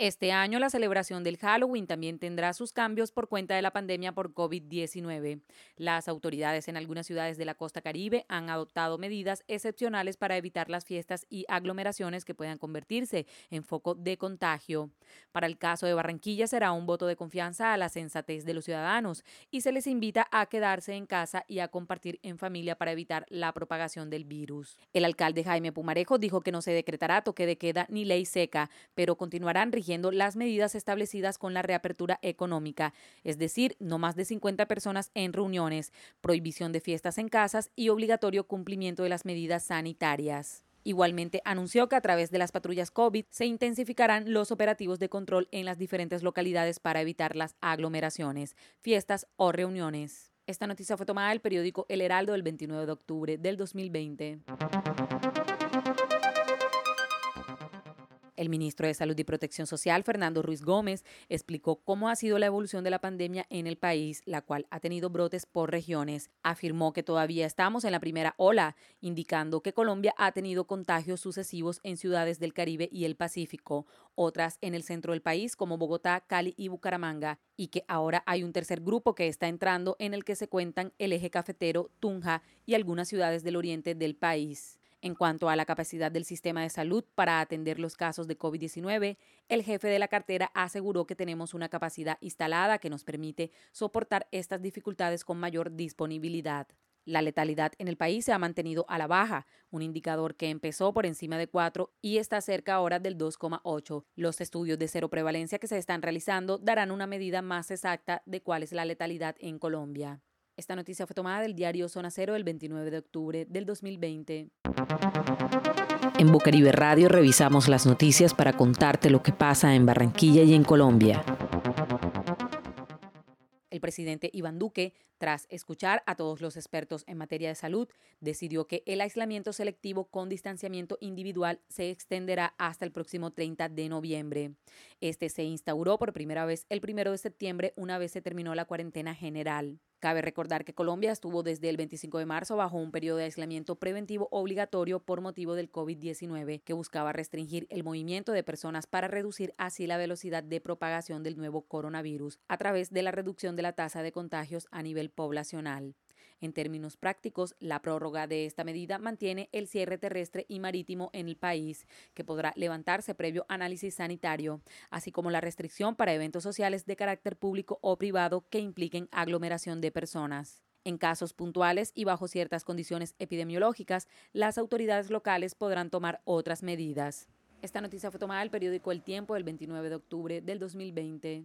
Este año la celebración del Halloween también tendrá sus cambios por cuenta de la pandemia por COVID-19. Las autoridades en algunas ciudades de la costa caribe han adoptado medidas excepcionales para evitar las fiestas y aglomeraciones que puedan convertirse en foco de contagio. Para el caso de Barranquilla será un voto de confianza a la sensatez de los ciudadanos y se les invita a quedarse en casa y a compartir en familia para evitar la propagación del virus. El alcalde Jaime Pumarejo dijo que no se decretará toque de queda ni ley seca, pero continuarán rigiendo las medidas establecidas con la reapertura económica, es decir, no más de 50 personas en reuniones, prohibición de fiestas en casas y obligatorio cumplimiento de las medidas sanitarias. Igualmente anunció que a través de las patrullas COVID se intensificarán los operativos de control en las diferentes localidades para evitar las aglomeraciones, fiestas o reuniones. Esta noticia fue tomada del periódico El Heraldo el 29 de octubre del 2020. El ministro de Salud y Protección Social, Fernando Ruiz Gómez, explicó cómo ha sido la evolución de la pandemia en el país, la cual ha tenido brotes por regiones. Afirmó que todavía estamos en la primera ola, indicando que Colombia ha tenido contagios sucesivos en ciudades del Caribe y el Pacífico, otras en el centro del país como Bogotá, Cali y Bucaramanga, y que ahora hay un tercer grupo que está entrando en el que se cuentan el eje cafetero, Tunja y algunas ciudades del oriente del país. En cuanto a la capacidad del sistema de salud para atender los casos de COVID-19, el jefe de la cartera aseguró que tenemos una capacidad instalada que nos permite soportar estas dificultades con mayor disponibilidad. La letalidad en el país se ha mantenido a la baja, un indicador que empezó por encima de 4 y está cerca ahora del 2,8. Los estudios de cero prevalencia que se están realizando darán una medida más exacta de cuál es la letalidad en Colombia. Esta noticia fue tomada del diario Zona Cero el 29 de octubre del 2020. En Bucaribe Radio revisamos las noticias para contarte lo que pasa en Barranquilla y en Colombia. El presidente Iván Duque, tras escuchar a todos los expertos en materia de salud, decidió que el aislamiento selectivo con distanciamiento individual se extenderá hasta el próximo 30 de noviembre. Este se instauró por primera vez el 1 de septiembre una vez se terminó la cuarentena general. Cabe recordar que Colombia estuvo desde el 25 de marzo bajo un periodo de aislamiento preventivo obligatorio por motivo del COVID-19 que buscaba restringir el movimiento de personas para reducir así la velocidad de propagación del nuevo coronavirus a través de la reducción de la tasa de contagios a nivel poblacional. En términos prácticos, la prórroga de esta medida mantiene el cierre terrestre y marítimo en el país, que podrá levantarse previo análisis sanitario, así como la restricción para eventos sociales de carácter público o privado que impliquen aglomeración de personas. En casos puntuales y bajo ciertas condiciones epidemiológicas, las autoridades locales podrán tomar otras medidas. Esta noticia fue tomada del periódico El Tiempo el 29 de octubre del 2020.